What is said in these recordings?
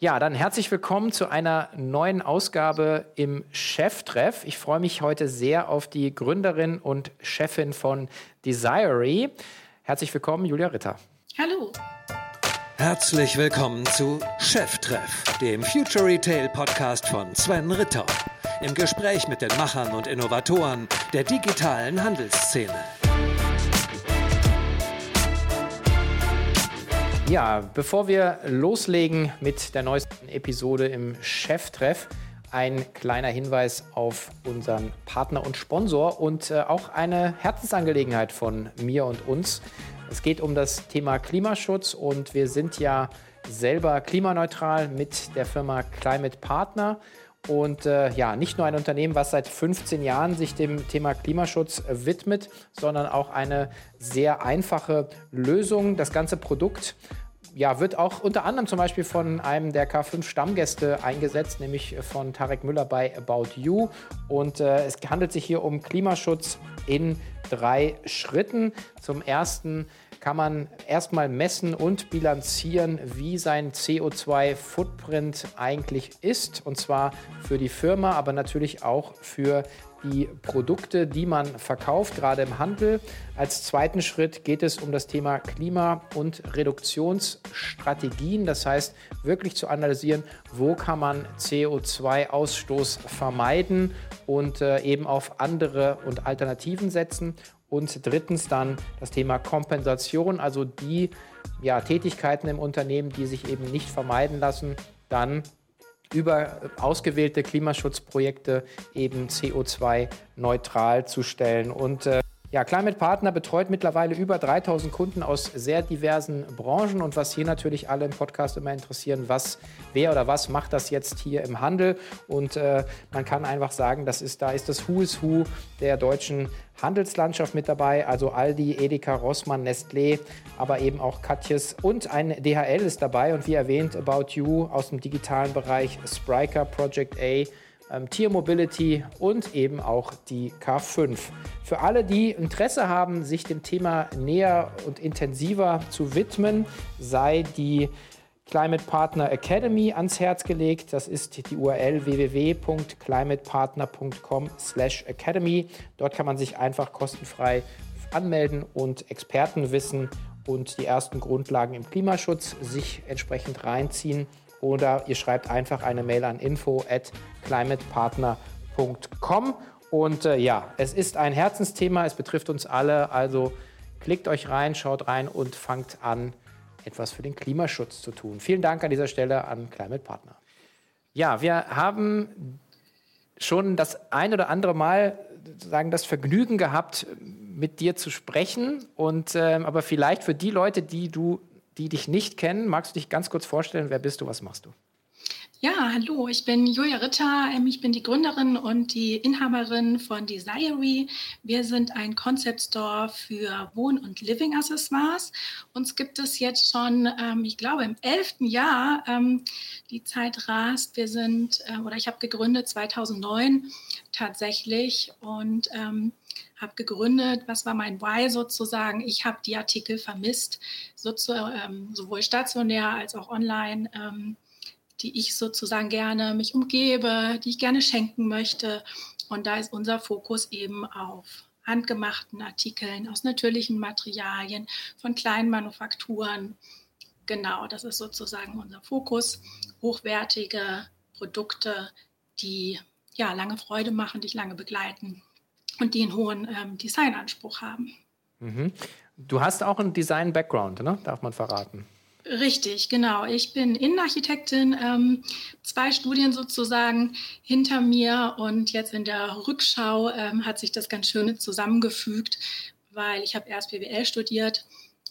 Ja, dann herzlich willkommen zu einer neuen Ausgabe im Cheftreff. Ich freue mich heute sehr auf die Gründerin und Chefin von Desiree. Herzlich willkommen, Julia Ritter. Hallo. Herzlich willkommen zu Cheftreff, dem Future Retail Podcast von Sven Ritter. Im Gespräch mit den Machern und Innovatoren der digitalen Handelsszene. Ja, bevor wir loslegen mit der neuesten Episode im Cheftreff, ein kleiner Hinweis auf unseren Partner und Sponsor und äh, auch eine Herzensangelegenheit von mir und uns. Es geht um das Thema Klimaschutz und wir sind ja selber klimaneutral mit der Firma Climate Partner. Und äh, ja, nicht nur ein Unternehmen, was seit 15 Jahren sich dem Thema Klimaschutz widmet, sondern auch eine sehr einfache Lösung. Das ganze Produkt ja, wird auch unter anderem zum Beispiel von einem der K5-Stammgäste eingesetzt, nämlich von Tarek Müller bei About You. Und äh, es handelt sich hier um Klimaschutz in drei Schritten. Zum ersten kann man erstmal messen und bilanzieren, wie sein CO2-Footprint eigentlich ist. Und zwar für die Firma, aber natürlich auch für die Produkte, die man verkauft, gerade im Handel. Als zweiten Schritt geht es um das Thema Klima- und Reduktionsstrategien. Das heißt, wirklich zu analysieren, wo kann man CO2-Ausstoß vermeiden und äh, eben auf andere und Alternativen setzen. Und drittens dann das Thema Kompensation, also die ja, Tätigkeiten im Unternehmen, die sich eben nicht vermeiden lassen, dann über ausgewählte Klimaschutzprojekte eben CO2-neutral zu stellen. Und äh, ja, Climate Partner betreut mittlerweile über 3000 Kunden aus sehr diversen Branchen. Und was hier natürlich alle im Podcast immer interessieren, was, wer oder was macht das jetzt hier im Handel? Und äh, man kann einfach sagen, das ist, da ist das Who is Who der deutschen Handelslandschaft mit dabei, also Aldi, Edeka, Rossmann, Nestlé, aber eben auch Katjes und ein DHL ist dabei. Und wie erwähnt About You aus dem digitalen Bereich, Spriker, Project A, ähm, Tier Mobility und eben auch die K5. Für alle, die Interesse haben, sich dem Thema näher und intensiver zu widmen, sei die Climate Partner Academy ans Herz gelegt. Das ist die URL www.climatepartner.com/academy. Dort kann man sich einfach kostenfrei anmelden und Expertenwissen und die ersten Grundlagen im Klimaschutz sich entsprechend reinziehen oder ihr schreibt einfach eine Mail an info at climatepartner.com. Und äh, ja, es ist ein Herzensthema, es betrifft uns alle. Also klickt euch rein, schaut rein und fangt an, etwas für den Klimaschutz zu tun. Vielen Dank an dieser Stelle an Climate Partner. Ja, wir haben schon das ein oder andere Mal sagen das Vergnügen gehabt, mit dir zu sprechen. Und ähm, aber vielleicht für die Leute, die du die dich nicht kennen, magst du dich ganz kurz vorstellen, wer bist du, was machst du? Ja, hallo, ich bin Julia Ritter. Ähm, ich bin die Gründerin und die Inhaberin von Desiree. Wir sind ein Concept Store für Wohn- und Living-Accessoires. Uns gibt es jetzt schon, ähm, ich glaube, im elften Jahr. Ähm, die Zeit rast. Wir sind, äh, oder ich habe gegründet 2009 tatsächlich und habe gegründet. Was war mein Why sozusagen? Ich habe die Artikel vermisst, so zu, ähm, sowohl stationär als auch online, ähm, die ich sozusagen gerne mich umgebe, die ich gerne schenken möchte. Und da ist unser Fokus eben auf handgemachten Artikeln aus natürlichen Materialien von kleinen Manufakturen. Genau, das ist sozusagen unser Fokus. Hochwertige Produkte, die ja lange Freude machen, dich lange begleiten und die einen hohen ähm, Designanspruch haben. Mhm. Du hast auch einen Design-Background, ne? darf man verraten. Richtig, genau. Ich bin Innenarchitektin, ähm, zwei Studien sozusagen hinter mir und jetzt in der Rückschau ähm, hat sich das ganz schön zusammengefügt, weil ich habe erst BWL studiert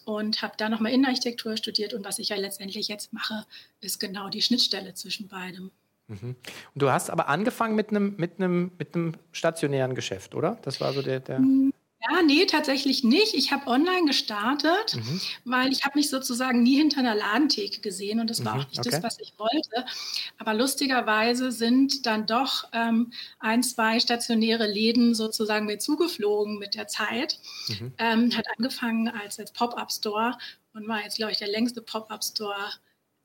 und habe da nochmal Innenarchitektur studiert und was ich ja letztendlich jetzt mache, ist genau die Schnittstelle zwischen beidem. Mhm. Und du hast aber angefangen mit einem mit einem mit einem stationären Geschäft, oder? Das war so der, der hm, ja, nee, tatsächlich nicht. Ich habe online gestartet, mhm. weil ich habe mich sozusagen nie hinter einer Ladentheke gesehen und das war mhm, auch nicht okay. das, was ich wollte. Aber lustigerweise sind dann doch ähm, ein, zwei stationäre Läden sozusagen mir zugeflogen mit der Zeit. Mhm. Ähm, hat angefangen als, als Pop-up-Store und war jetzt, glaube ich, der längste Pop-up-Store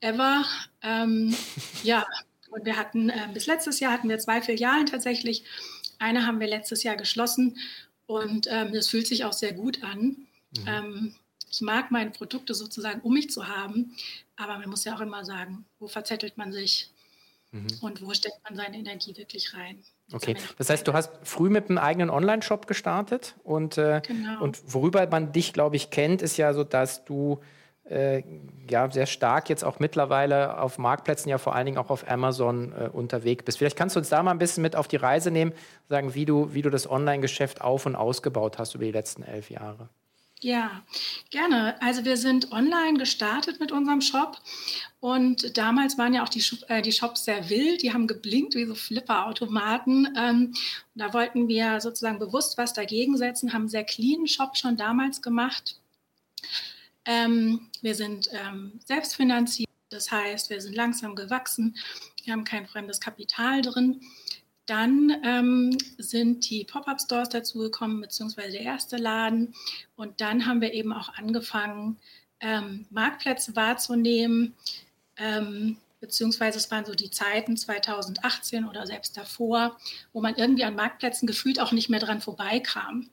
ever. Ähm, ja, und wir hatten äh, bis letztes Jahr hatten wir zwei Filialen tatsächlich. Eine haben wir letztes Jahr geschlossen und ähm, das fühlt sich auch sehr gut an. Mhm. Ähm, ich mag meine Produkte sozusagen, um mich zu haben, aber man muss ja auch immer sagen, wo verzettelt man sich mhm. und wo steckt man seine Energie wirklich rein. Okay, das heißt, du hast früh mit einem eigenen Online-Shop gestartet und, äh, genau. und worüber man dich, glaube ich, kennt, ist ja so, dass du äh, ja, sehr stark jetzt auch mittlerweile auf Marktplätzen, ja vor allen Dingen auch auf Amazon äh, unterwegs bist. Vielleicht kannst du uns da mal ein bisschen mit auf die Reise nehmen, sagen, wie du, wie du das Online-Geschäft auf- und ausgebaut hast über die letzten elf Jahre. Ja, gerne. Also wir sind online gestartet mit unserem Shop und damals waren ja auch die, äh, die Shops sehr wild, die haben geblinkt wie so Flipper-Automaten. Ähm, da wollten wir sozusagen bewusst was dagegen setzen, haben einen sehr clean Shop schon damals gemacht. Ähm, wir sind ähm, selbstfinanziert, das heißt, wir sind langsam gewachsen, wir haben kein fremdes Kapital drin. Dann ähm, sind die Pop-up-Stores dazugekommen, beziehungsweise der erste Laden. Und dann haben wir eben auch angefangen, ähm, Marktplätze wahrzunehmen, ähm, beziehungsweise es waren so die Zeiten 2018 oder selbst davor, wo man irgendwie an Marktplätzen gefühlt auch nicht mehr dran vorbeikam.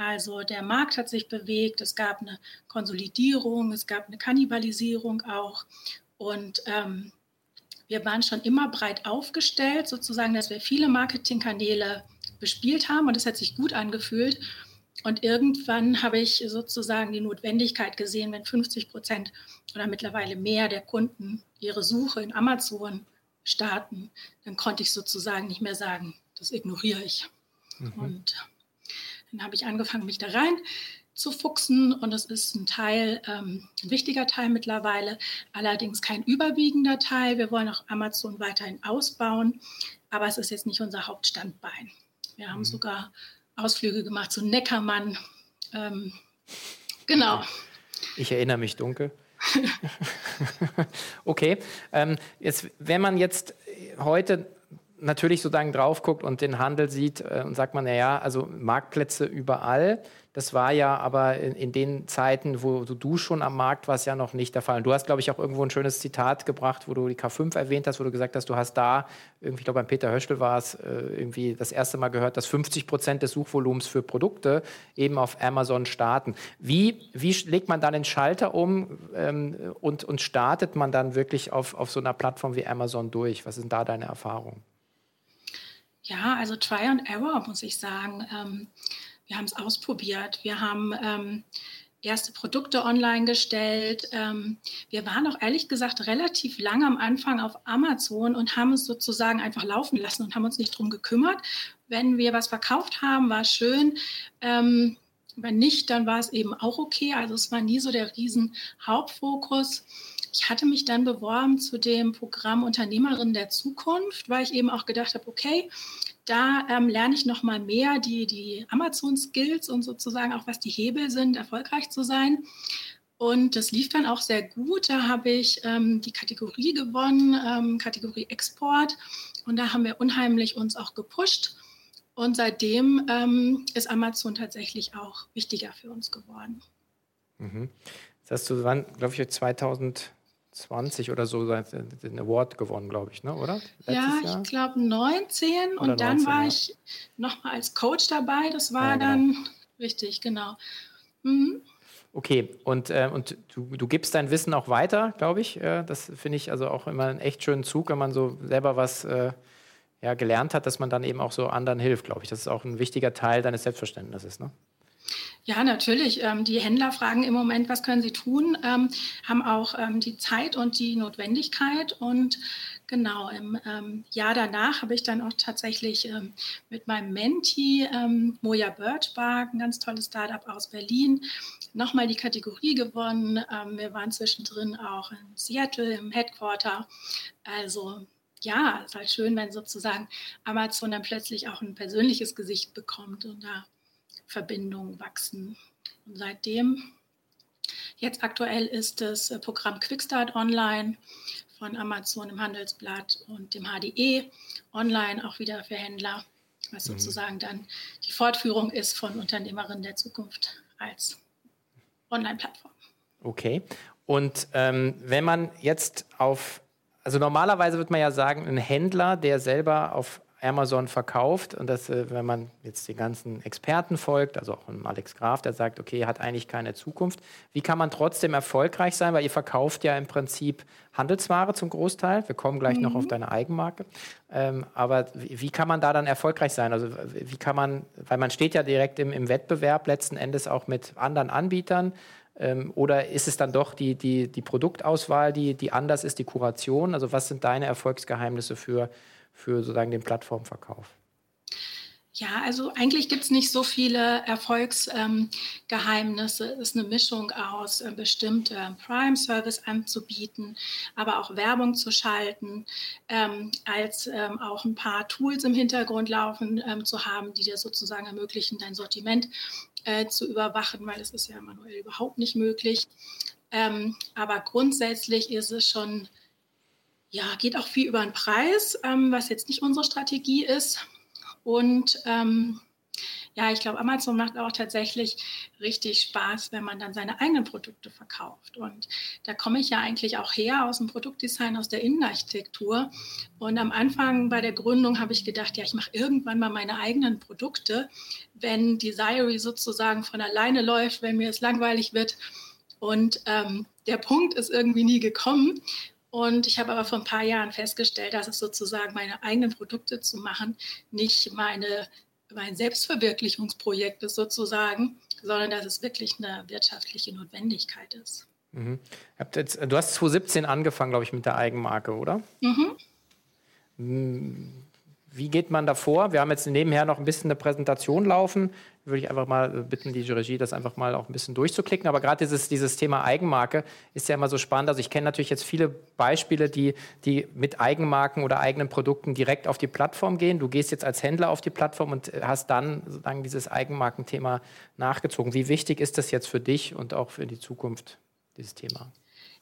Also der Markt hat sich bewegt, es gab eine Konsolidierung, es gab eine Kannibalisierung auch. Und ähm, wir waren schon immer breit aufgestellt, sozusagen, dass wir viele Marketingkanäle bespielt haben und es hat sich gut angefühlt. Und irgendwann habe ich sozusagen die Notwendigkeit gesehen, wenn 50 Prozent oder mittlerweile mehr der Kunden ihre Suche in Amazon starten, dann konnte ich sozusagen nicht mehr sagen, das ignoriere ich. Mhm. Und dann habe ich angefangen, mich da rein zu fuchsen und es ist ein Teil, ähm, ein wichtiger Teil mittlerweile, allerdings kein überwiegender Teil. Wir wollen auch Amazon weiterhin ausbauen, aber es ist jetzt nicht unser Hauptstandbein. Wir haben mhm. sogar Ausflüge gemacht zu Neckermann. Ähm, genau. Ich erinnere mich dunkel. okay, ähm, jetzt, wenn man jetzt heute natürlich sozusagen drauf guckt und den Handel sieht äh, und sagt man, naja, also Marktplätze überall. Das war ja aber in, in, den Zeiten, wo du schon am Markt warst, ja noch nicht der Fall. Und du hast, glaube ich, auch irgendwo ein schönes Zitat gebracht, wo du die K5 erwähnt hast, wo du gesagt hast, du hast da, irgendwie, ich glaube, beim Peter Höschel war es, äh, irgendwie das erste Mal gehört, dass 50 Prozent des Suchvolumens für Produkte eben auf Amazon starten. Wie, wie legt man dann den Schalter um ähm, und, und startet man dann wirklich auf, auf so einer Plattform wie Amazon durch? Was sind da deine Erfahrungen? Ja, also Try and Error, muss ich sagen. Ähm, wir haben es ausprobiert. Wir haben ähm, erste Produkte online gestellt. Ähm, wir waren auch ehrlich gesagt relativ lange am Anfang auf Amazon und haben es sozusagen einfach laufen lassen und haben uns nicht drum gekümmert. Wenn wir was verkauft haben, war schön. Ähm, wenn nicht, dann war es eben auch okay. Also es war nie so der riesen Hauptfokus. Ich hatte mich dann beworben zu dem Programm Unternehmerin der Zukunft, weil ich eben auch gedacht habe, okay, da ähm, lerne ich noch mal mehr die, die Amazon-Skills und sozusagen auch, was die Hebel sind, erfolgreich zu sein. Und das lief dann auch sehr gut. Da habe ich ähm, die Kategorie gewonnen, ähm, Kategorie Export. Und da haben wir unheimlich uns auch gepusht. Und seitdem ähm, ist Amazon tatsächlich auch wichtiger für uns geworden. Mhm. Das hast du, wann, glaube ich, 2000 20 oder so den Award gewonnen, glaube ich, ne? oder? Letztes ja, ich glaube 19 oder und dann 19, war ja. ich nochmal als Coach dabei. Das war ja, genau. dann richtig, genau. Mhm. Okay, und, äh, und du, du gibst dein Wissen auch weiter, glaube ich. Äh, das finde ich also auch immer einen echt schönen Zug, wenn man so selber was äh, ja, gelernt hat, dass man dann eben auch so anderen hilft, glaube ich. Das ist auch ein wichtiger Teil deines Selbstverständnisses. Ne? Ja, natürlich. Ähm, die Händler fragen im Moment, was können sie tun, ähm, haben auch ähm, die Zeit und die Notwendigkeit. Und genau im Jahr danach habe ich dann auch tatsächlich mit meinem Menti, Moja Birchbark, ein ganz tolles Startup aus Berlin, nochmal die Kategorie gewonnen. wir waren zwischendrin auch in Seattle im Headquarter. Also ja, es ist halt schön, wenn sozusagen Amazon dann plötzlich auch ein persönliches Gesicht bekommt und da Verbindungen wachsen. Und seitdem, jetzt aktuell ist das äh, Programm Quickstart Online von Amazon im Handelsblatt und dem HDE online auch wieder für Händler, was mhm. sozusagen dann die Fortführung ist von Unternehmerinnen der Zukunft als Online-Plattform. Okay. Und ähm, wenn man jetzt auf, also normalerweise wird man ja sagen, ein Händler, der selber auf Amazon verkauft und das, äh, wenn man jetzt den ganzen Experten folgt, also auch Alex Graf, der sagt, okay, hat eigentlich keine Zukunft. Wie kann man trotzdem erfolgreich sein? Weil ihr verkauft ja im Prinzip Handelsware zum Großteil. Wir kommen gleich mhm. noch auf deine Eigenmarke. Ähm, aber wie, wie, kann man da dann erfolgreich sein? Also wie kann man, weil man steht ja direkt im, im Wettbewerb letzten Endes auch mit anderen Anbietern. Ähm, oder ist es dann doch die, die, die Produktauswahl, die, die anders ist, die Kuration? Also was sind deine Erfolgsgeheimnisse für für sozusagen den Plattformverkauf? Ja, also eigentlich gibt es nicht so viele Erfolgsgeheimnisse. Ähm, es ist eine Mischung aus äh, bestimmte äh, Prime-Service anzubieten, aber auch Werbung zu schalten, ähm, als ähm, auch ein paar Tools im Hintergrund laufen ähm, zu haben, die dir sozusagen ermöglichen, dein Sortiment äh, zu überwachen, weil das ist ja manuell überhaupt nicht möglich. Ähm, aber grundsätzlich ist es schon ja, geht auch viel über den Preis, ähm, was jetzt nicht unsere Strategie ist. Und ähm, ja, ich glaube, Amazon macht auch tatsächlich richtig Spaß, wenn man dann seine eigenen Produkte verkauft. Und da komme ich ja eigentlich auch her aus dem Produktdesign, aus der Innenarchitektur. Und am Anfang bei der Gründung habe ich gedacht, ja, ich mache irgendwann mal meine eigenen Produkte, wenn Desiree sozusagen von alleine läuft, wenn mir es langweilig wird. Und ähm, der Punkt ist irgendwie nie gekommen. Und ich habe aber vor ein paar Jahren festgestellt, dass es sozusagen meine eigenen Produkte zu machen nicht meine, mein Selbstverwirklichungsprojekt ist sozusagen, sondern dass es wirklich eine wirtschaftliche Notwendigkeit ist. Mhm. Jetzt, du hast 2017 angefangen, glaube ich, mit der Eigenmarke, oder? Mhm. Wie geht man da vor? Wir haben jetzt nebenher noch ein bisschen eine Präsentation laufen. Würde ich einfach mal bitten, die Regie das einfach mal auch ein bisschen durchzuklicken. Aber gerade dieses, dieses Thema Eigenmarke ist ja immer so spannend. Also ich kenne natürlich jetzt viele Beispiele, die, die mit Eigenmarken oder eigenen Produkten direkt auf die Plattform gehen. Du gehst jetzt als Händler auf die Plattform und hast dann sozusagen dieses Eigenmarkenthema nachgezogen. Wie wichtig ist das jetzt für dich und auch für die Zukunft, dieses Thema?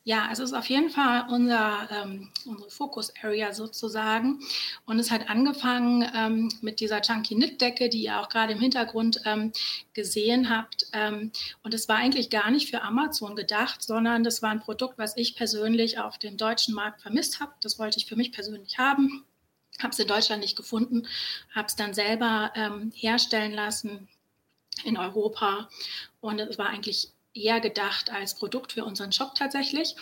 Ja, es ist auf jeden Fall unser, ähm, unsere Focus-Area sozusagen. Und es hat angefangen ähm, mit dieser Chunky Knit-Decke, die ihr auch gerade im Hintergrund ähm, gesehen habt. Ähm, und es war eigentlich gar nicht für Amazon gedacht, sondern das war ein Produkt, was ich persönlich auf dem deutschen Markt vermisst habe. Das wollte ich für mich persönlich haben. Habe es in Deutschland nicht gefunden, habe es dann selber ähm, herstellen lassen in Europa. Und es war eigentlich eher gedacht als Produkt für unseren Shop tatsächlich,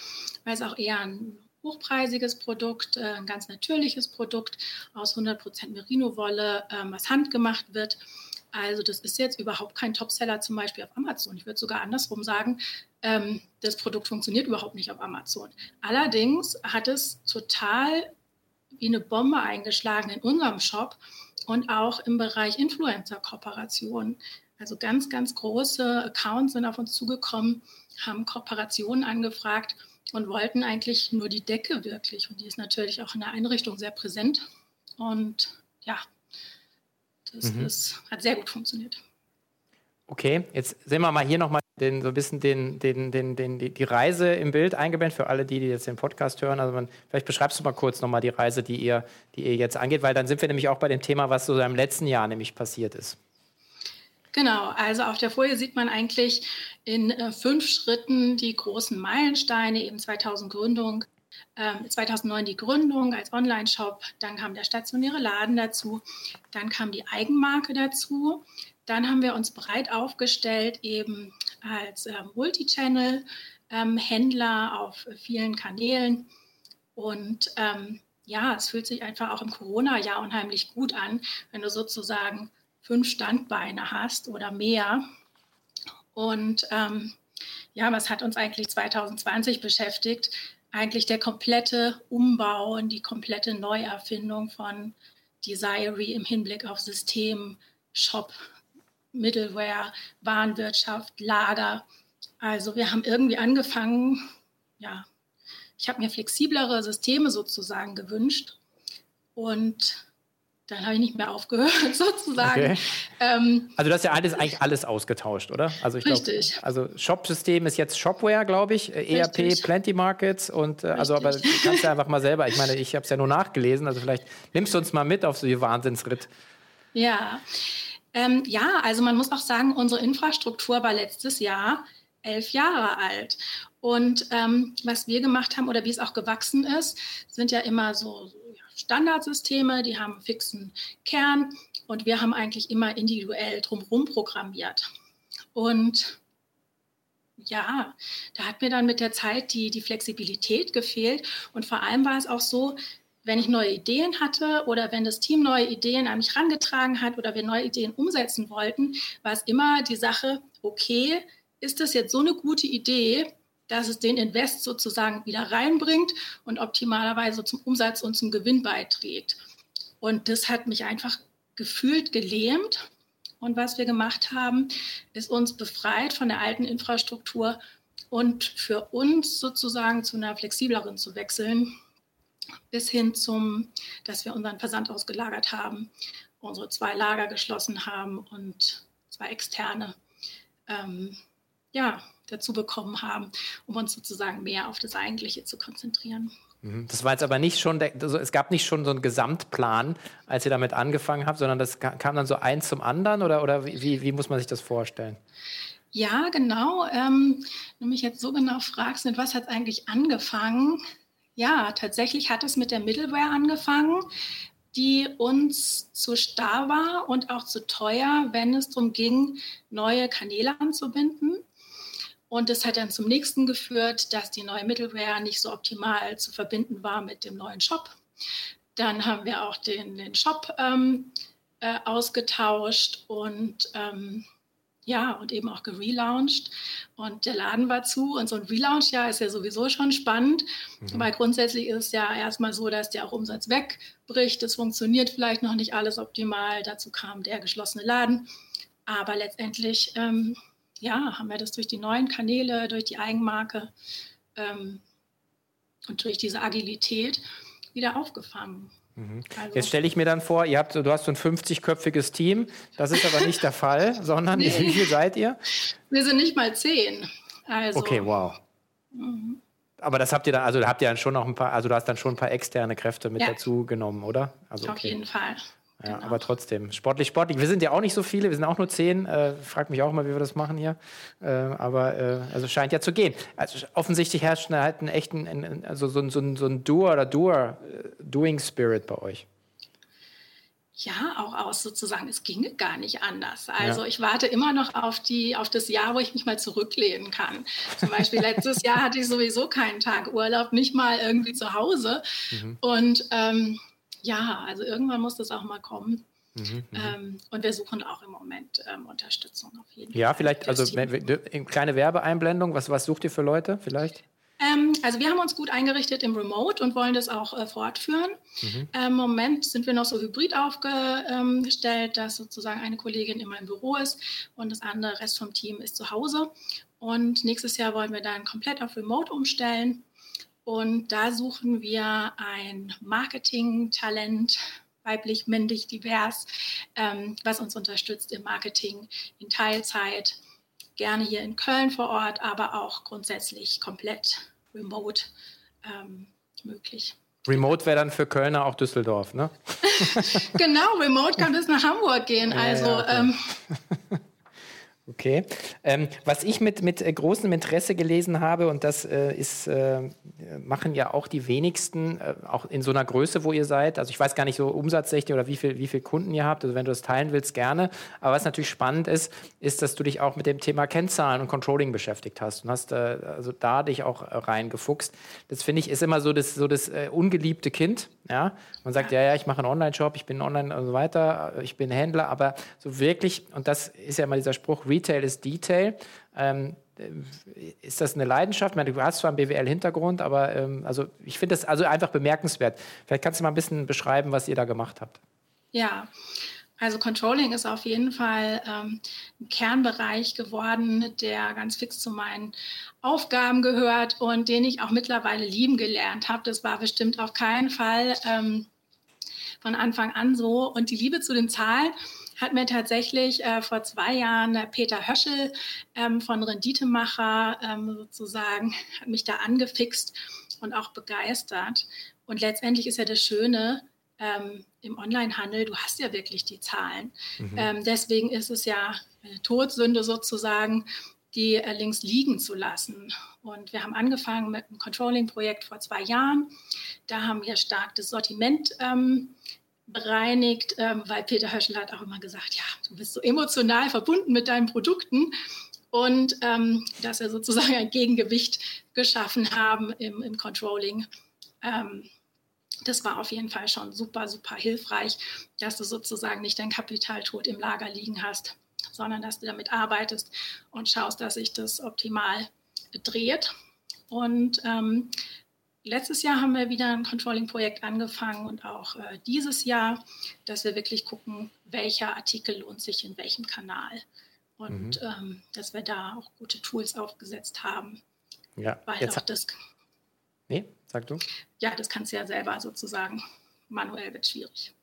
weil es auch eher ein hochpreisiges Produkt, äh, ein ganz natürliches Produkt aus 100% Merino-Wolle, ähm, was handgemacht wird. Also das ist jetzt überhaupt kein Topseller zum Beispiel auf Amazon. Ich würde sogar andersrum sagen, ähm, das Produkt funktioniert überhaupt nicht auf Amazon. Allerdings hat es total wie eine Bombe eingeschlagen in unserem Shop und auch im Bereich Influencer-Kooperation. Also ganz, ganz große Accounts sind auf uns zugekommen, haben Kooperationen angefragt und wollten eigentlich nur die Decke wirklich. Und die ist natürlich auch in der Einrichtung sehr präsent. Und ja, das mhm. ist, hat sehr gut funktioniert. Okay, jetzt sehen wir mal hier nochmal den, so ein bisschen den, den, den, den, die Reise im Bild eingeblendet für alle, die, die jetzt den Podcast hören. Also man, vielleicht beschreibst du mal kurz nochmal die Reise, die ihr, die ihr jetzt angeht, weil dann sind wir nämlich auch bei dem Thema, was so im letzten Jahr nämlich passiert ist. Genau, also auf der Folie sieht man eigentlich in äh, fünf Schritten die großen Meilensteine, eben 2000 Gründung, äh, 2009 die Gründung als Online-Shop, dann kam der stationäre Laden dazu, dann kam die Eigenmarke dazu, dann haben wir uns breit aufgestellt eben als äh, Multichannel-Händler ähm, auf vielen Kanälen und ähm, ja, es fühlt sich einfach auch im Corona-Jahr unheimlich gut an, wenn du sozusagen fünf Standbeine hast oder mehr. Und ähm, ja, was hat uns eigentlich 2020 beschäftigt? Eigentlich der komplette Umbau und die komplette Neuerfindung von Desiree im Hinblick auf System, Shop, Middleware, Warenwirtschaft, Lager. Also wir haben irgendwie angefangen, ja, ich habe mir flexiblere Systeme sozusagen gewünscht und dann habe ich nicht mehr aufgehört, sozusagen. Okay. Ähm, also du hast ja alles, eigentlich alles ausgetauscht, oder? Also ich richtig. Glaub, also Shop-System ist jetzt Shopware, glaube ich, äh, ERP, richtig. Plenty Markets und äh, also aber du kannst ja einfach mal selber, ich meine, ich habe es ja nur nachgelesen, also vielleicht nimmst du uns mal mit auf so einen Wahnsinnsritt. Ja. Ähm, ja, also man muss auch sagen, unsere Infrastruktur war letztes Jahr elf Jahre alt. Und ähm, was wir gemacht haben oder wie es auch gewachsen ist, sind ja immer so, so Standardsysteme, die haben einen fixen Kern und wir haben eigentlich immer individuell drumherum programmiert. Und ja, da hat mir dann mit der Zeit die, die Flexibilität gefehlt. Und vor allem war es auch so, wenn ich neue Ideen hatte oder wenn das Team neue Ideen an mich herangetragen hat oder wir neue Ideen umsetzen wollten, war es immer die Sache, okay, ist das jetzt so eine gute Idee, dass es den Invest sozusagen wieder reinbringt und optimalerweise zum Umsatz und zum Gewinn beiträgt. Und das hat mich einfach gefühlt gelähmt und was wir gemacht haben, ist uns befreit von der alten Infrastruktur und für uns sozusagen zu einer flexibleren zu wechseln, bis hin zum, dass wir unseren Versand ausgelagert haben, unsere zwei Lager geschlossen haben und zwei externe ähm, ja, dazu bekommen haben, um uns sozusagen mehr auf das Eigentliche zu konzentrieren. Mhm. Das war jetzt aber nicht schon, der, also es gab nicht schon so einen Gesamtplan, als ihr damit angefangen habt, sondern das kam dann so eins zum anderen oder, oder wie, wie muss man sich das vorstellen? Ja, genau. Ähm, wenn du mich jetzt so genau fragst, mit was hat es eigentlich angefangen? Ja, tatsächlich hat es mit der Middleware angefangen, die uns zu starr war und auch zu teuer, wenn es darum ging, neue Kanäle anzubinden. Und das hat dann zum nächsten geführt, dass die neue Middleware nicht so optimal zu verbinden war mit dem neuen Shop. Dann haben wir auch den, den Shop ähm, äh, ausgetauscht und ähm, ja, und eben auch gelauncht. Und der Laden war zu. Und so ein Relaunch, ja, ist ja sowieso schon spannend. Mhm. Weil grundsätzlich ist es ja erstmal so, dass der auch Umsatz wegbricht. Es funktioniert vielleicht noch nicht alles optimal. Dazu kam der geschlossene Laden. Aber letztendlich ähm, ja, haben wir das durch die neuen Kanäle, durch die Eigenmarke ähm, und durch diese Agilität wieder aufgefangen. Mhm. Also, Jetzt stelle ich mir dann vor, ihr habt, du hast so ein 50-köpfiges Team. Das ist aber nicht der Fall, sondern nee. wie viel seid ihr? Wir sind nicht mal zehn. Also, okay, wow. Mhm. Aber das habt ihr dann, also habt ihr dann schon noch ein paar, also du hast dann schon ein paar externe Kräfte mit ja. dazu genommen, oder? Also, okay. Auf jeden Fall. Ja, genau. aber trotzdem, sportlich, sportlich. Wir sind ja auch nicht so viele, wir sind auch nur zehn. Äh, frag mich auch mal, wie wir das machen hier. Äh, aber äh, also scheint ja zu gehen. Also offensichtlich herrscht halt ein echten, ein, also so, so, so ein Doer oder Doer, äh, Doing Spirit bei euch. Ja, auch aus sozusagen, es ginge gar nicht anders. Also ja. ich warte immer noch auf, die, auf das Jahr, wo ich mich mal zurücklehnen kann. Zum Beispiel letztes Jahr hatte ich sowieso keinen Tag Urlaub, nicht mal irgendwie zu Hause. Mhm. Und ähm, ja, also irgendwann muss das auch mal kommen. Mhm, mhm. ähm, und wir suchen auch im Moment ähm, Unterstützung auf jeden Fall. Ja, vielleicht, also kleine Werbeeinblendung, was, was sucht ihr für Leute vielleicht? Ähm, also wir haben uns gut eingerichtet im Remote und wollen das auch äh, fortführen. Mhm. Im Moment sind wir noch so hybrid aufgestellt, dass sozusagen eine Kollegin immer im Büro ist und das andere Rest vom Team ist zu Hause. Und nächstes Jahr wollen wir dann komplett auf Remote umstellen und da suchen wir ein Marketing-Talent, weiblich, männlich, divers, ähm, was uns unterstützt im Marketing in Teilzeit, gerne hier in Köln vor Ort, aber auch grundsätzlich komplett remote ähm, möglich. Remote wäre dann für Kölner auch Düsseldorf, ne? genau, Remote kann bis nach Hamburg gehen. Also ja, ja, okay. ähm, Okay. Ähm, was ich mit, mit äh, großem Interesse gelesen habe, und das äh, ist, äh, machen ja auch die wenigsten, äh, auch in so einer Größe, wo ihr seid. Also ich weiß gar nicht so umsatzseitig oder wie viel, wie viel Kunden ihr habt. Also wenn du das teilen willst, gerne. Aber was natürlich spannend ist, ist, dass du dich auch mit dem Thema Kennzahlen und Controlling beschäftigt hast und hast äh, also da dich auch äh, reingefuchst. Das finde ich ist immer so das, so das ungeliebte Kind. Ja? Man sagt, ja, ja, ich mache einen Online-Shop, ich bin online und so weiter, ich bin Händler, aber so wirklich, und das ist ja immer dieser Spruch, Retail ist Detail. Ähm, ist das eine Leidenschaft? Ich meine, du hast zwar einen BWL-Hintergrund, aber ähm, also ich finde das also einfach bemerkenswert. Vielleicht kannst du mal ein bisschen beschreiben, was ihr da gemacht habt. Ja, also Controlling ist auf jeden Fall ähm, ein Kernbereich geworden, der ganz fix zu meinen Aufgaben gehört und den ich auch mittlerweile lieben gelernt habe. Das war bestimmt auf keinen Fall ähm, von Anfang an so. Und die Liebe zu den Zahlen hat mir tatsächlich äh, vor zwei Jahren Peter Höschel ähm, von Renditemacher ähm, sozusagen, hat mich da angefixt und auch begeistert. Und letztendlich ist ja das Schöne, ähm, im Onlinehandel, du hast ja wirklich die Zahlen. Mhm. Ähm, deswegen ist es ja eine Todsünde sozusagen, die äh, links liegen zu lassen. Und wir haben angefangen mit einem Controlling-Projekt vor zwei Jahren. Da haben wir stark das Sortiment ähm, bereinigt, ähm, weil Peter Höschel hat auch immer gesagt, ja, du bist so emotional verbunden mit deinen Produkten und ähm, dass wir sozusagen ein Gegengewicht geschaffen haben im, im Controlling. Ähm, das war auf jeden Fall schon super, super hilfreich, dass du sozusagen nicht dein Kapitaltod im Lager liegen hast, sondern dass du damit arbeitest und schaust, dass sich das optimal dreht. Und ähm, letztes Jahr haben wir wieder ein Controlling-Projekt angefangen und auch äh, dieses Jahr, dass wir wirklich gucken, welcher Artikel lohnt sich in welchem Kanal. Und mhm. ähm, dass wir da auch gute Tools aufgesetzt haben. Ja, weil jetzt auch das. Nee, sag du. Ja, das kannst du ja selber sozusagen. Manuell wird schwierig.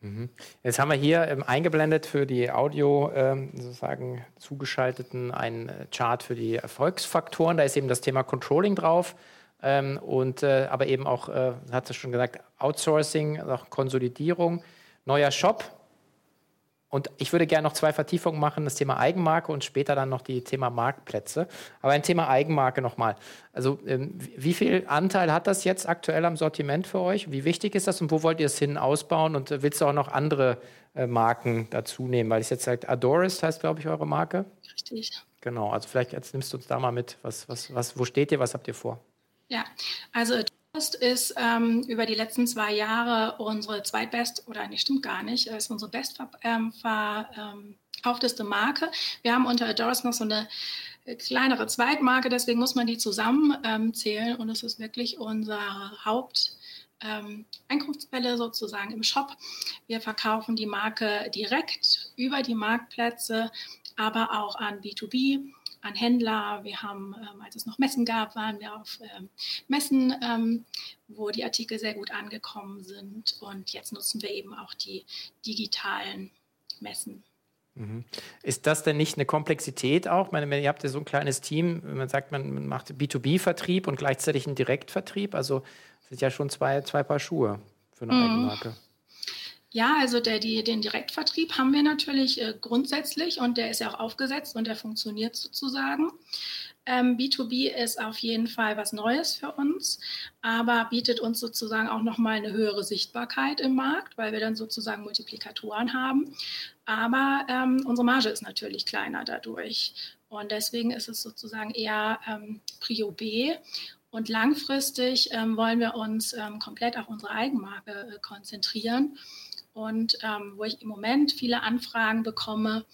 Mhm. Jetzt haben wir hier ähm, eingeblendet für die Audio ähm, sozusagen zugeschalteten einen äh, Chart für die Erfolgsfaktoren. Da ist eben das Thema Controlling drauf. Ähm, und äh, aber eben auch, äh, hat es schon gesagt, Outsourcing, auch Konsolidierung, neuer Shop. Und ich würde gerne noch zwei Vertiefungen machen, das Thema Eigenmarke und später dann noch die Thema Marktplätze. Aber ein Thema Eigenmarke nochmal. Also ähm, wie viel Anteil hat das jetzt aktuell am Sortiment für euch? Wie wichtig ist das und wo wollt ihr es hin ausbauen? Und äh, willst du auch noch andere äh, Marken dazu nehmen? Weil ich jetzt sage, Adoris heißt, glaube ich, eure Marke. Richtig. Genau, also vielleicht jetzt nimmst du uns da mal mit. Was, was, was, wo steht ihr, was habt ihr vor? Ja, also Adoris ist ähm, über die letzten zwei Jahre unsere zweitbest, oder nicht, stimmt gar nicht, ist unsere bestverkaufteste ähm, Marke. Wir haben unter Adoris noch so eine äh, kleinere Zweitmarke, deswegen muss man die zusammenzählen ähm, und es ist wirklich unsere Haupt- ähm, Einkunftsquelle sozusagen im Shop. Wir verkaufen die Marke direkt über die Marktplätze, aber auch an B2B an Händler. Wir haben, ähm, als es noch Messen gab, waren wir auf ähm, Messen, ähm, wo die Artikel sehr gut angekommen sind. Und jetzt nutzen wir eben auch die digitalen Messen. Mhm. Ist das denn nicht eine Komplexität auch? Ich meine, ihr habt ja so ein kleines Team, man sagt, man macht B2B-Vertrieb und gleichzeitig einen Direktvertrieb. Also das sind ja schon zwei, zwei Paar Schuhe für eine mhm. Eigenmarke. Ja, also der, die, den Direktvertrieb haben wir natürlich äh, grundsätzlich und der ist ja auch aufgesetzt und der funktioniert sozusagen. Ähm, B2B ist auf jeden Fall was Neues für uns, aber bietet uns sozusagen auch nochmal eine höhere Sichtbarkeit im Markt, weil wir dann sozusagen Multiplikatoren haben. Aber ähm, unsere Marge ist natürlich kleiner dadurch. Und deswegen ist es sozusagen eher ähm, Prio B. Und langfristig ähm, wollen wir uns ähm, komplett auf unsere Eigenmarke äh, konzentrieren und ähm, wo ich im Moment viele Anfragen bekomme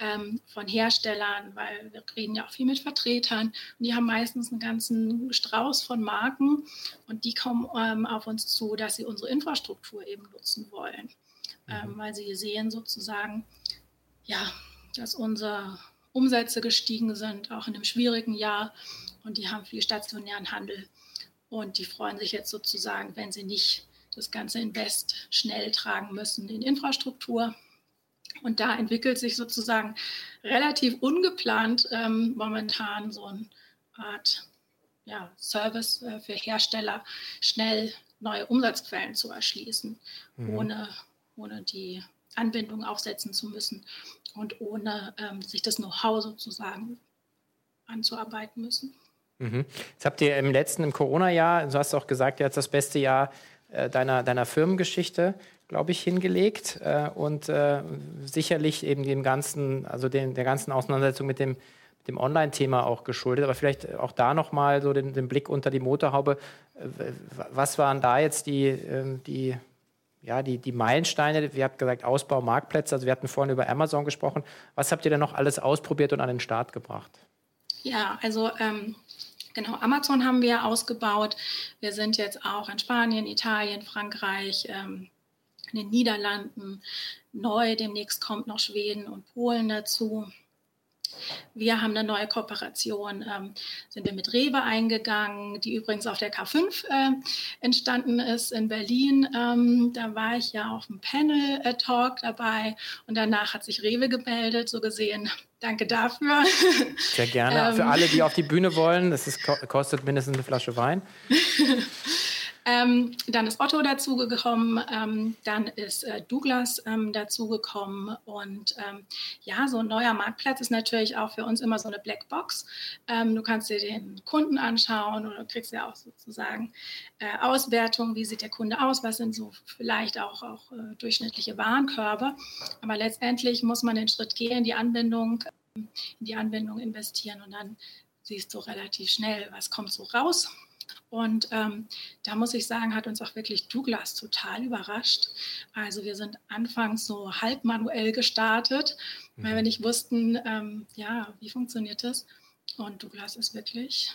ähm, von Herstellern, weil wir reden ja auch viel mit Vertretern. Und die haben meistens einen ganzen Strauß von Marken und die kommen ähm, auf uns zu, dass sie unsere Infrastruktur eben nutzen wollen, ähm, mhm. weil sie sehen sozusagen, ja, dass unsere Umsätze gestiegen sind, auch in einem schwierigen Jahr. Und die haben viel stationären Handel. Und die freuen sich jetzt sozusagen, wenn sie nicht das ganze Invest schnell tragen müssen in Infrastruktur. Und da entwickelt sich sozusagen relativ ungeplant ähm, momentan so eine Art ja, Service äh, für Hersteller, schnell neue Umsatzquellen zu erschließen, mhm. ohne, ohne die Anbindung aufsetzen zu müssen und ohne ähm, sich das Know-how sozusagen anzuarbeiten müssen. Mhm. Jetzt habt ihr im letzten, im Corona-Jahr, du hast auch gesagt, jetzt das beste Jahr deiner, deiner Firmengeschichte, glaube ich, hingelegt äh, und äh, sicherlich eben dem ganzen, also den, der ganzen Auseinandersetzung mit dem, dem Online-Thema auch geschuldet. Aber vielleicht auch da nochmal so den, den Blick unter die Motorhaube. Was waren da jetzt die, ähm, die, ja, die, die Meilensteine? Wir habt gesagt, Ausbau Marktplätze. Also wir hatten vorhin über Amazon gesprochen. Was habt ihr denn noch alles ausprobiert und an den Start gebracht? Ja, also ähm, Genau, Amazon haben wir ausgebaut. Wir sind jetzt auch in Spanien, Italien, Frankreich, ähm, in den Niederlanden neu. Demnächst kommt noch Schweden und Polen dazu. Wir haben eine neue Kooperation, ähm, sind wir mit Rewe eingegangen, die übrigens auf der K5 äh, entstanden ist in Berlin. Ähm, da war ich ja auf dem Panel-Talk äh, dabei und danach hat sich Rewe gemeldet, so gesehen. Danke dafür. Sehr gerne. Für ähm. alle, die auf die Bühne wollen, das ist, kostet mindestens eine Flasche Wein. Ähm, dann ist Otto dazugekommen, ähm, dann ist äh, Douglas ähm, dazugekommen und ähm, ja, so ein neuer Marktplatz ist natürlich auch für uns immer so eine Blackbox. Ähm, du kannst dir den Kunden anschauen oder kriegst ja auch sozusagen äh, Auswertung, wie sieht der Kunde aus, was sind so vielleicht auch, auch äh, durchschnittliche Warenkörbe. Aber letztendlich muss man den Schritt gehen, die Anwendung, in die Anwendung investieren und dann siehst du relativ schnell, was kommt so raus. Und ähm, da muss ich sagen, hat uns auch wirklich Douglas total überrascht. Also wir sind anfangs so halb manuell gestartet, mhm. weil wir nicht wussten, ähm, ja, wie funktioniert das. Und Douglas ist wirklich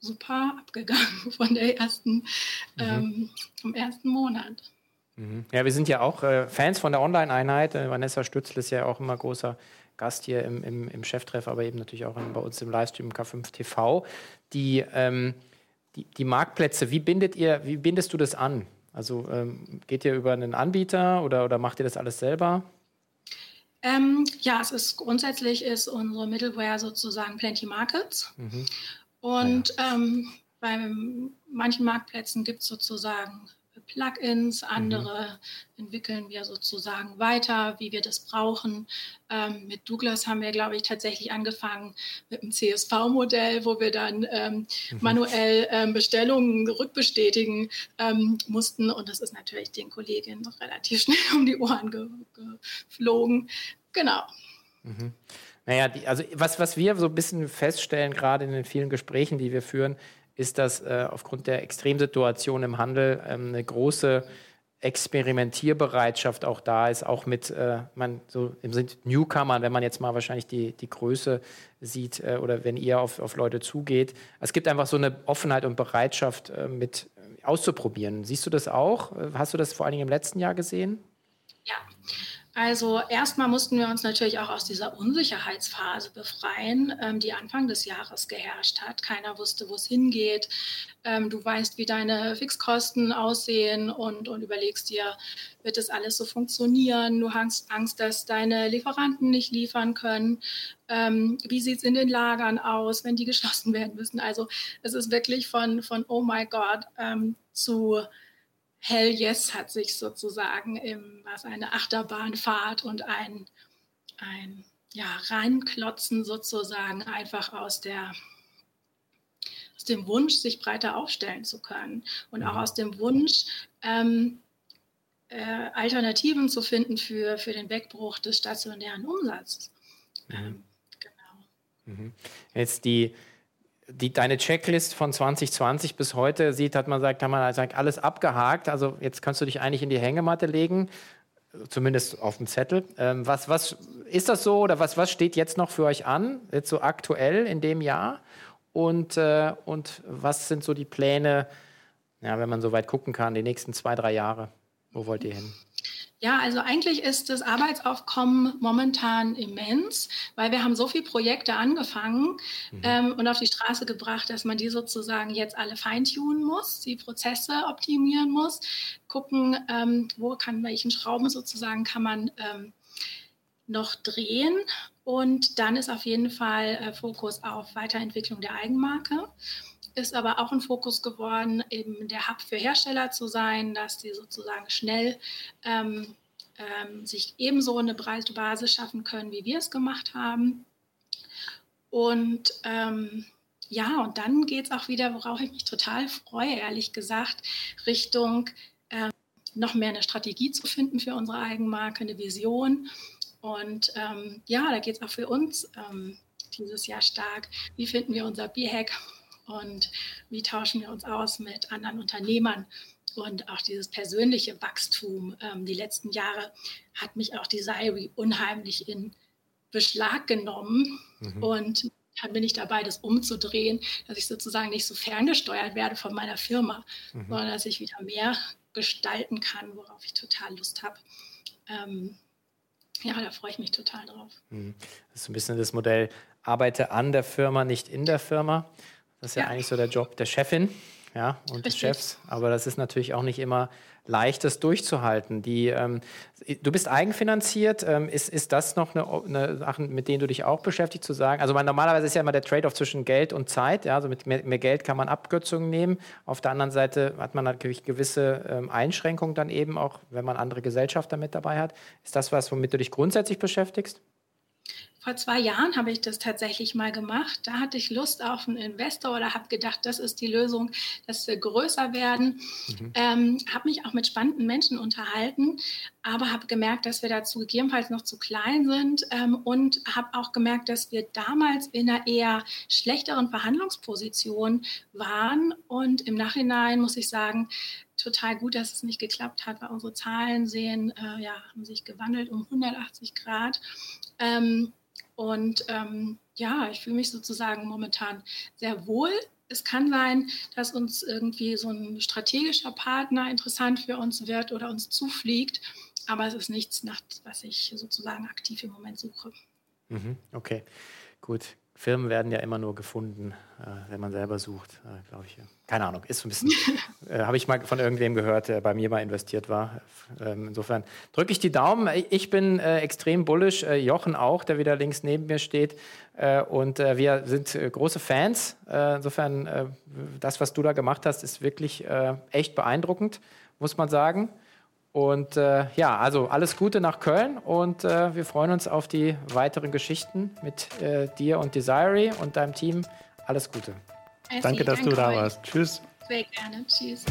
super abgegangen von der ersten, mhm. ähm, vom ersten Monat. Mhm. Ja, wir sind ja auch äh, Fans von der Online-Einheit. Äh, Vanessa Stützl ist ja auch immer großer Gast hier im, im, im Cheftreff, aber eben natürlich auch in, bei uns im Livestream K5 TV. Die, ähm, die, die, Marktplätze, wie bindet ihr, wie bindest du das an? Also ähm, geht ihr über einen Anbieter oder, oder macht ihr das alles selber? Ähm, ja, es ist grundsätzlich ist unsere Middleware sozusagen Plenty Markets. Mhm. Und ja. ähm, bei manchen Marktplätzen gibt es sozusagen Plugins, andere mhm. entwickeln wir sozusagen weiter, wie wir das brauchen. Ähm, mit Douglas haben wir, glaube ich, tatsächlich angefangen mit einem CSV-Modell, wo wir dann ähm, mhm. manuell ähm, Bestellungen rückbestätigen ähm, mussten. Und das ist natürlich den Kolleginnen relativ schnell um die Ohren ge geflogen. Genau. Mhm. Naja, die, also was, was wir so ein bisschen feststellen, gerade in den vielen Gesprächen, die wir führen, ist, dass äh, aufgrund der Extremsituation im Handel ähm, eine große Experimentierbereitschaft auch da ist, auch mit, äh, man so im Sinne Newcomer, wenn man jetzt mal wahrscheinlich die, die Größe sieht äh, oder wenn ihr auf, auf Leute zugeht. Es gibt einfach so eine Offenheit und Bereitschaft äh, mit äh, auszuprobieren. Siehst du das auch? Äh, hast du das vor allen Dingen im letzten Jahr gesehen? Ja, also erstmal mussten wir uns natürlich auch aus dieser Unsicherheitsphase befreien, ähm, die Anfang des Jahres geherrscht hat. Keiner wusste, wo es hingeht. Ähm, du weißt, wie deine Fixkosten aussehen und, und überlegst dir, wird das alles so funktionieren? Du hast Angst, dass deine Lieferanten nicht liefern können. Ähm, wie sieht es in den Lagern aus, wenn die geschlossen werden müssen? Also es ist wirklich von, von oh my God ähm, zu Hell Yes hat sich sozusagen im, was eine Achterbahnfahrt und ein, ein ja, Reinklotzen sozusagen einfach aus der aus dem Wunsch, sich breiter aufstellen zu können und auch mhm. aus dem Wunsch, ähm, äh, Alternativen zu finden für, für den Wegbruch des stationären Umsatzes. Mhm. Ähm, genau. Mhm. Jetzt die, die, deine Checklist von 2020 bis heute sieht, hat man gesagt, haben wir gesagt, alles abgehakt. Also jetzt kannst du dich eigentlich in die Hängematte legen, zumindest auf dem Zettel. Ähm, was, was ist das so oder was, was steht jetzt noch für euch an, jetzt so aktuell in dem Jahr? Und, äh, und was sind so die Pläne, ja, wenn man so weit gucken kann, die nächsten zwei, drei Jahre? Wo wollt ihr hin? Ja, also eigentlich ist das Arbeitsaufkommen momentan immens, weil wir haben so viele Projekte angefangen mhm. ähm, und auf die Straße gebracht, dass man die sozusagen jetzt alle feintunen muss, die Prozesse optimieren muss, gucken, ähm, wo kann, welchen Schrauben sozusagen kann man ähm, noch drehen. Und dann ist auf jeden Fall äh, Fokus auf Weiterentwicklung der Eigenmarke ist aber auch ein Fokus geworden, eben der Hub für Hersteller zu sein, dass die sozusagen schnell ähm, ähm, sich ebenso eine breite Basis schaffen können, wie wir es gemacht haben. Und ähm, ja, und dann geht es auch wieder, worauf ich mich total freue, ehrlich gesagt, Richtung ähm, noch mehr eine Strategie zu finden für unsere Eigenmarke, eine Vision. Und ähm, ja, da geht es auch für uns ähm, dieses Jahr stark. Wie finden wir unser B-Hack? Und wie tauschen wir uns aus mit anderen Unternehmern und auch dieses persönliche Wachstum. Ähm, die letzten Jahre hat mich auch die Zairi unheimlich in Beschlag genommen mhm. und dann bin ich dabei, das umzudrehen, dass ich sozusagen nicht so ferngesteuert werde von meiner Firma, mhm. sondern dass ich wieder mehr gestalten kann, worauf ich total Lust habe. Ähm, ja, da freue ich mich total drauf. Mhm. Das ist ein bisschen das Modell, arbeite an der Firma, nicht in der Firma. Das ist ja, ja eigentlich so der Job der Chefin ja, und Richtig. des Chefs. Aber das ist natürlich auch nicht immer leichtes durchzuhalten. Die, ähm, du bist eigenfinanziert. Ähm, ist, ist das noch eine, eine, Sache, mit denen du dich auch beschäftigt, zu sagen? Also man, normalerweise ist ja immer der Trade-off zwischen Geld und Zeit. Ja? Also mit mehr, mehr, Geld kann man Abkürzungen nehmen. Auf der anderen Seite hat man natürlich gewisse ähm, Einschränkungen dann eben auch, wenn man andere Gesellschafter mit dabei hat. Ist das was, womit du dich grundsätzlich beschäftigst? Vor zwei Jahren habe ich das tatsächlich mal gemacht. Da hatte ich Lust auf einen Investor oder habe gedacht, das ist die Lösung, dass wir größer werden. Mhm. Ähm, habe mich auch mit spannenden Menschen unterhalten, aber habe gemerkt, dass wir dazu gegebenenfalls noch zu klein sind ähm, und habe auch gemerkt, dass wir damals in einer eher schlechteren Verhandlungsposition waren. Und im Nachhinein muss ich sagen, total gut, dass es nicht geklappt hat, weil unsere Zahlen sehen, äh, ja, haben sich gewandelt um 180 Grad. Ähm, und ähm, ja, ich fühle mich sozusagen momentan sehr wohl. Es kann sein, dass uns irgendwie so ein strategischer Partner interessant für uns wird oder uns zufliegt, aber es ist nichts, nach was ich sozusagen aktiv im Moment suche. Mhm, okay, gut. Firmen werden ja immer nur gefunden, äh, wenn man selber sucht, äh, glaube ich. Keine Ahnung, ist so ein bisschen, äh, habe ich mal von irgendwem gehört, der bei mir mal investiert war. Ähm, insofern drücke ich die Daumen. Ich bin äh, extrem bullish, äh, Jochen auch, der wieder links neben mir steht. Äh, und wir sind große Fans. insofern, das, was du da gemacht hast, ist wirklich echt beeindruckend, muss man sagen. Und äh, ja, also alles Gute nach Köln und äh, wir freuen uns auf die weiteren Geschichten mit äh, dir und Desiree und deinem Team. Alles Gute. danke, dass danke du da euch. warst. Tschüss. Sehr gerne. Tschüss.